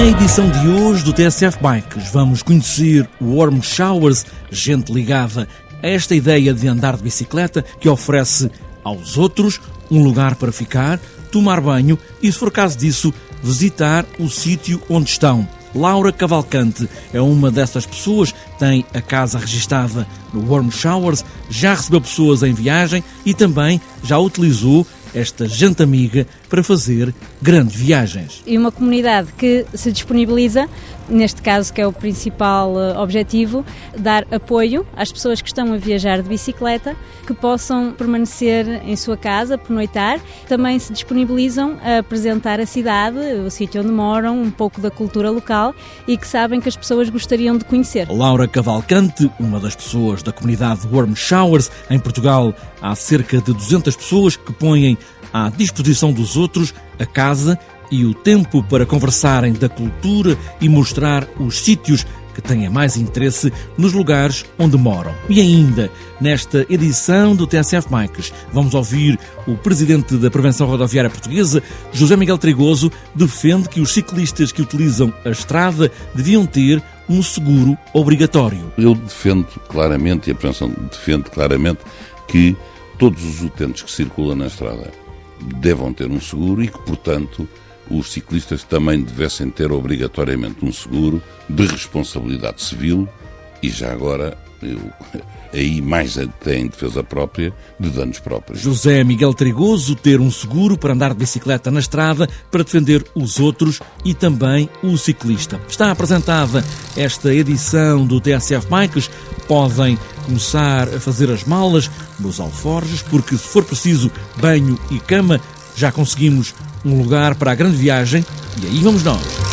Na edição de hoje do TSF Bikes vamos conhecer o Warm Showers, gente ligada a esta ideia de andar de bicicleta que oferece aos outros um lugar para ficar, tomar banho e, se for caso disso, visitar o sítio onde estão. Laura Cavalcante é uma dessas pessoas, tem a casa registada no Warm Showers, já recebeu pessoas em viagem e também já utilizou esta gente amiga para fazer grandes viagens. E uma comunidade que se disponibiliza, neste caso que é o principal eh, objetivo, dar apoio às pessoas que estão a viajar de bicicleta, que possam permanecer em sua casa, pernoitar. Também se disponibilizam a apresentar a cidade, o sítio onde moram, um pouco da cultura local e que sabem que as pessoas gostariam de conhecer. Laura Cavalcante, uma das pessoas da comunidade Warm Showers, em Portugal há cerca de 200 pessoas que põem à disposição dos outros a casa e o tempo para conversarem da cultura e mostrar os sítios que têm mais interesse nos lugares onde moram. E ainda, nesta edição do TSF Mikes, vamos ouvir o presidente da Prevenção Rodoviária Portuguesa, José Miguel Trigoso, defende que os ciclistas que utilizam a estrada deviam ter um seguro obrigatório. Eu defendo claramente, e a Prevenção defende claramente, que todos os utentes que circulam na estrada devam ter um seguro e que, portanto, os ciclistas também devessem ter obrigatoriamente um seguro de responsabilidade civil e já agora eu, aí mais até em defesa própria de danos próprios. José Miguel Trigoso ter um seguro para andar de bicicleta na estrada para defender os outros e também o ciclista. Está apresentada esta edição do TSF Bikes. Podem começar a fazer as malas nos alforjes, porque se for preciso banho e cama, já conseguimos um lugar para a grande viagem e aí vamos nós.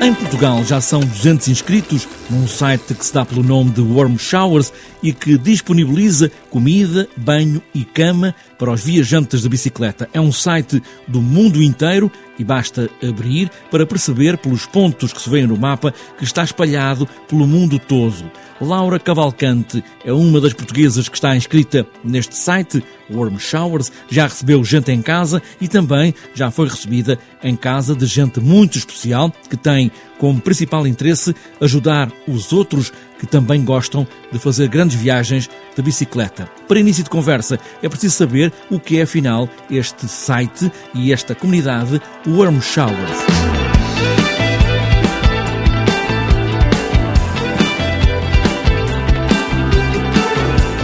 Em Portugal já são 200 inscritos num site que se dá pelo nome de Warm Showers e que disponibiliza comida, banho e cama para os viajantes de bicicleta. É um site do mundo inteiro e basta abrir para perceber pelos pontos que se veem no mapa que está espalhado pelo mundo todo. Laura Cavalcante é uma das portuguesas que está inscrita neste site, Warm Showers, já recebeu gente em casa e também já foi recebida em casa de gente muito especial que tem como principal interesse ajudar os outros que também gostam de fazer grandes viagens de bicicleta. Para início de conversa, é preciso saber o que é afinal este site e esta comunidade Warm Showers.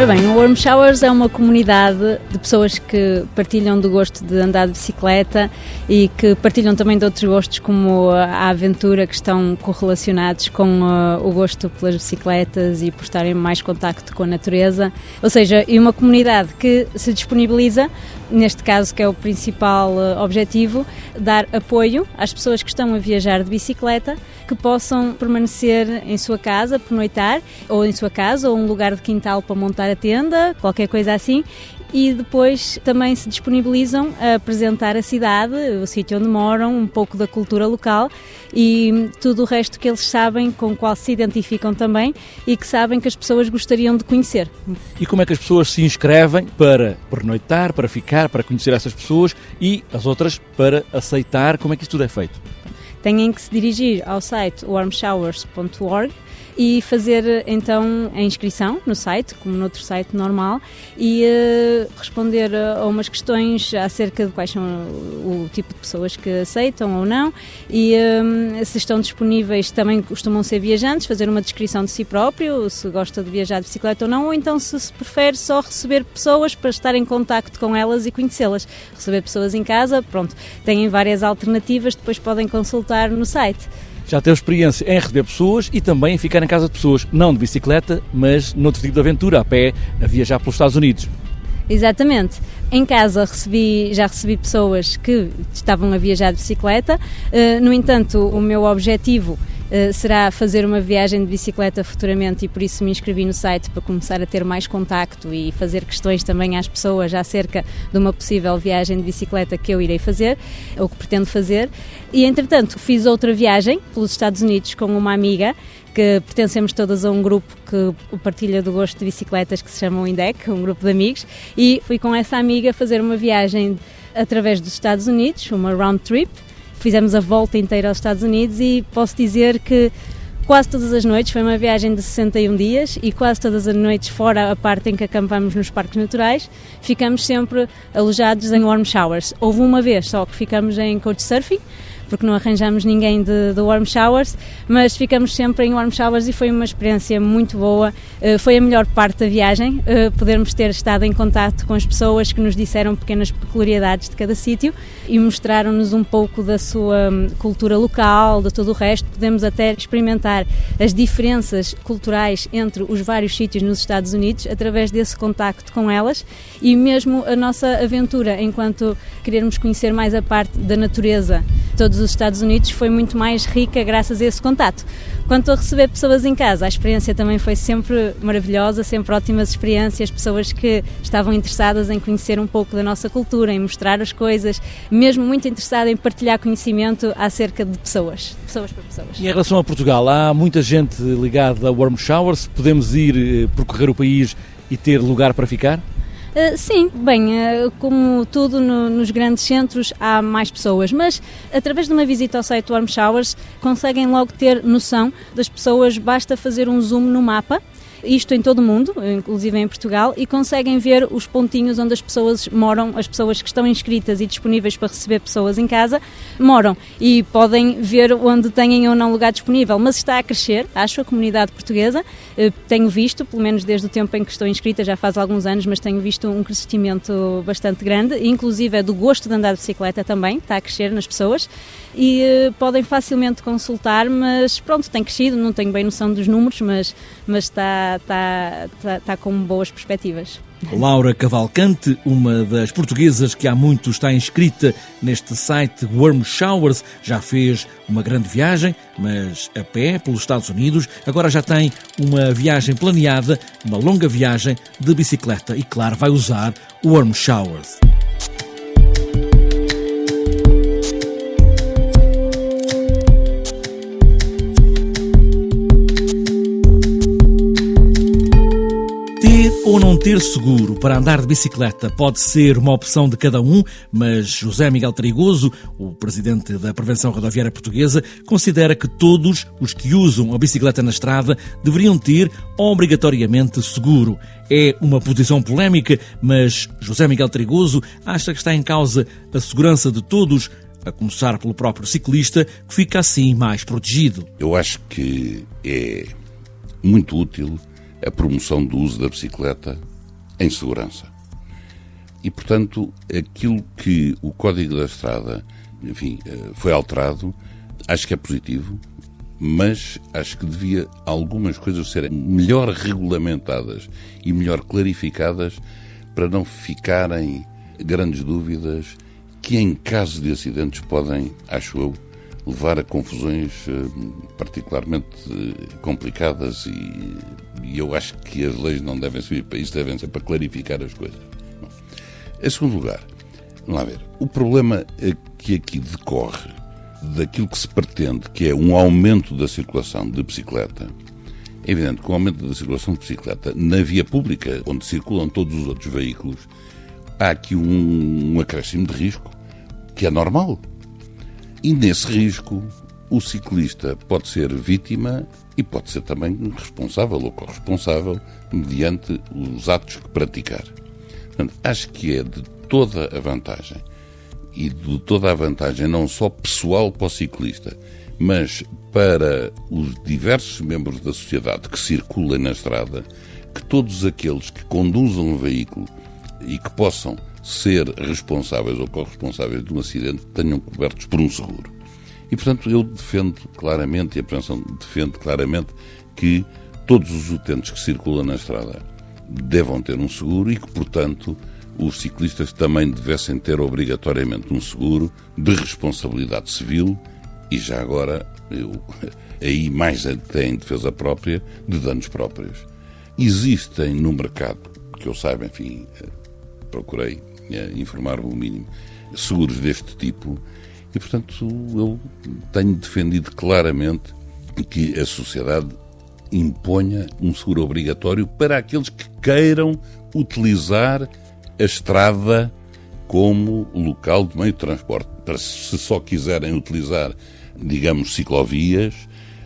Bem, o Warm Showers é uma comunidade de pessoas que partilham do gosto de andar de bicicleta e que partilham também de outros gostos como a aventura, que estão correlacionados com uh, o gosto pelas bicicletas e por estarem mais contacto com a natureza. Ou seja, e uma comunidade que se disponibiliza, neste caso que é o principal uh, objetivo, dar apoio às pessoas que estão a viajar de bicicleta, que possam permanecer em sua casa, pernoitar, ou em sua casa, ou um lugar de quintal para montar a tenda, qualquer coisa assim, e depois também se disponibilizam a apresentar a cidade, o sítio onde moram, um pouco da cultura local e tudo o resto que eles sabem, com o qual se identificam também e que sabem que as pessoas gostariam de conhecer. E como é que as pessoas se inscrevem para pernoitar, para ficar, para conhecer essas pessoas e as outras para aceitar? Como é que isso tudo é feito? Têm que se dirigir ao site warmshowers.org e fazer então a inscrição no site, como no outro site normal, e uh, responder a umas questões acerca de quais são o, tipo de pessoas que aceitam ou não e um, se estão disponíveis também costumam ser viajantes, fazer uma descrição de si próprio, se gosta de viajar de bicicleta ou não, ou então se, se prefere só receber pessoas para estar em contacto com elas e conhecê-las. Receber pessoas em casa, pronto, têm várias alternativas, depois podem consultar no site já teve experiência em receber pessoas e também em ficar em casa de pessoas, não de bicicleta, mas noutro tipo de aventura, a pé, a viajar pelos Estados Unidos. Exatamente. Em casa recebi, já recebi pessoas que estavam a viajar de bicicleta, uh, no entanto, o meu objetivo uh, será fazer uma viagem de bicicleta futuramente e por isso me inscrevi no site para começar a ter mais contacto e fazer questões também às pessoas acerca de uma possível viagem de bicicleta que eu irei fazer, ou que pretendo fazer. E entretanto fiz outra viagem pelos Estados Unidos com uma amiga que pertencemos todas a um grupo que partilha do gosto de bicicletas que se chama o INDEC, um grupo de amigos, e fui com essa amiga fazer uma viagem através dos Estados Unidos, uma round trip. Fizemos a volta inteira aos Estados Unidos e posso dizer que quase todas as noites, foi uma viagem de 61 dias e quase todas as noites, fora a parte em que acampamos nos parques naturais, ficamos sempre alojados em warm showers. Houve uma vez só que ficamos em couchsurfing, porque não arranjamos ninguém de, de warm showers, mas ficamos sempre em warm showers e foi uma experiência muito boa. Uh, foi a melhor parte da viagem, uh, podermos ter estado em contato com as pessoas que nos disseram pequenas peculiaridades de cada sítio e mostraram-nos um pouco da sua hum, cultura local, de todo o resto. Podemos até experimentar as diferenças culturais entre os vários sítios nos Estados Unidos através desse contacto com elas e mesmo a nossa aventura enquanto querermos conhecer mais a parte da natureza todos os Estados Unidos foi muito mais rica graças a esse contato. Quanto a receber pessoas em casa, a experiência também foi sempre maravilhosa, sempre ótimas experiências, pessoas que estavam interessadas em conhecer um pouco da nossa cultura, em mostrar as coisas, mesmo muito interessada em partilhar conhecimento acerca de pessoas, pessoas para pessoas. E em relação a Portugal, há muita gente ligada a Warm Showers, podemos ir eh, percorrer o país e ter lugar para ficar? Uh, sim, bem, uh, como tudo no, nos grandes centros há mais pessoas, mas através de uma visita ao site Warm Showers conseguem logo ter noção das pessoas, basta fazer um zoom no mapa isto em todo o mundo, inclusive em Portugal, e conseguem ver os pontinhos onde as pessoas moram, as pessoas que estão inscritas e disponíveis para receber pessoas em casa, moram e podem ver onde têm ou não lugar disponível. Mas está a crescer, acho, a comunidade portuguesa. Eh, tenho visto, pelo menos desde o tempo em que estou inscrita, já faz alguns anos, mas tenho visto um crescimento bastante grande, inclusive é do gosto de andar de bicicleta também, está a crescer nas pessoas e uh, podem facilmente consultar, mas pronto, tem crescido, não tenho bem noção dos números, mas, mas está, está, está, está com boas perspectivas. Laura Cavalcante, uma das portuguesas que há muito está inscrita neste site Warm Showers, já fez uma grande viagem, mas a pé pelos Estados Unidos. Agora já tem uma viagem planeada, uma longa viagem de bicicleta e, claro, vai usar Warm Showers. Ou não ter seguro para andar de bicicleta pode ser uma opção de cada um, mas José Miguel Trigoso, o presidente da Prevenção Rodoviária Portuguesa, considera que todos os que usam a bicicleta na estrada deveriam ter obrigatoriamente seguro. É uma posição polémica, mas José Miguel Trigoso acha que está em causa a segurança de todos, a começar pelo próprio ciclista, que fica assim mais protegido. Eu acho que é muito útil a promoção do uso da bicicleta em segurança. E, portanto, aquilo que o Código da Estrada, enfim, eh, foi alterado, acho que é positivo, mas acho que devia algumas coisas serem melhor regulamentadas e melhor clarificadas para não ficarem grandes dúvidas que, em caso de acidentes, podem, acho eu, levar a confusões eh, particularmente eh, complicadas e, e, eu acho que as leis não devem servir para isso, devem ser para clarificar as coisas. Bom, em segundo lugar, vamos lá ver, o problema que aqui decorre daquilo que se pretende, que é um aumento da circulação de bicicleta, é evidente que o aumento da circulação de bicicleta na via pública, onde circulam todos os outros veículos, há aqui um, um acréscimo de risco que é normal. E nesse risco, o ciclista pode ser vítima e pode ser também responsável ou corresponsável mediante os atos que praticar. Portanto, acho que é de toda a vantagem e de toda a vantagem não só pessoal para o ciclista, mas para os diversos membros da sociedade que circulam na estrada, que todos aqueles que conduzam um veículo e que possam ser responsáveis ou corresponsáveis de um acidente tenham cobertos por um seguro. E, portanto, eu defendo claramente, e a prevenção defende claramente, que todos os utentes que circulam na estrada devam ter um seguro e que, portanto, os ciclistas também devessem ter obrigatoriamente um seguro de responsabilidade civil e já agora eu, aí mais até em defesa própria, de danos próprios. Existem no mercado, que eu saiba, enfim, eh, procurei eh, informar-me o mínimo, seguros deste tipo, e portanto eu tenho defendido claramente que a sociedade imponha um seguro obrigatório para aqueles que queiram utilizar a estrada como local de meio de transporte. Para se só quiserem utilizar, digamos, ciclovias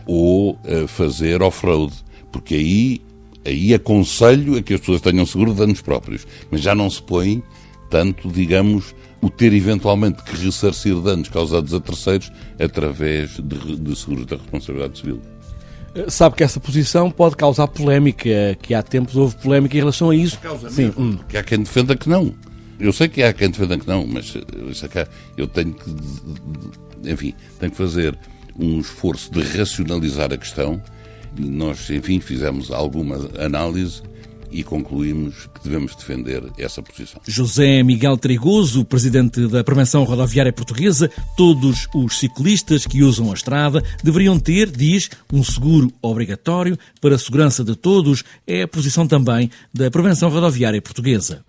ou uh, fazer off-road, porque aí, aí aconselho a que as pessoas tenham seguro de danos próprios, mas já não se põe tanto, digamos, o ter eventualmente que ressarcir danos causados a terceiros através de, de seguros da responsabilidade civil. Eh, sabe que essa posição pode causar polémica, que há tempos houve polémica em relação a isso. Causa Sim. Hum. Que há quem defenda que não. Eu sei que há quem defenda que não, mas eh, eu tenho que, enfim, tenho que fazer um esforço de racionalizar a questão e nós, enfim, fizemos alguma análise e concluímos que devemos defender essa posição. José Miguel Trigoso, presidente da Prevenção Rodoviária Portuguesa, todos os ciclistas que usam a estrada deveriam ter, diz, um seguro obrigatório para a segurança de todos. É a posição também da Prevenção Rodoviária Portuguesa.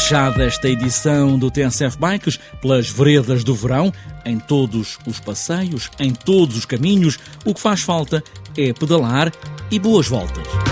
Fechada esta edição do TSF Bikes pelas veredas do verão, em todos os passeios, em todos os caminhos. O que faz falta é pedalar e boas voltas.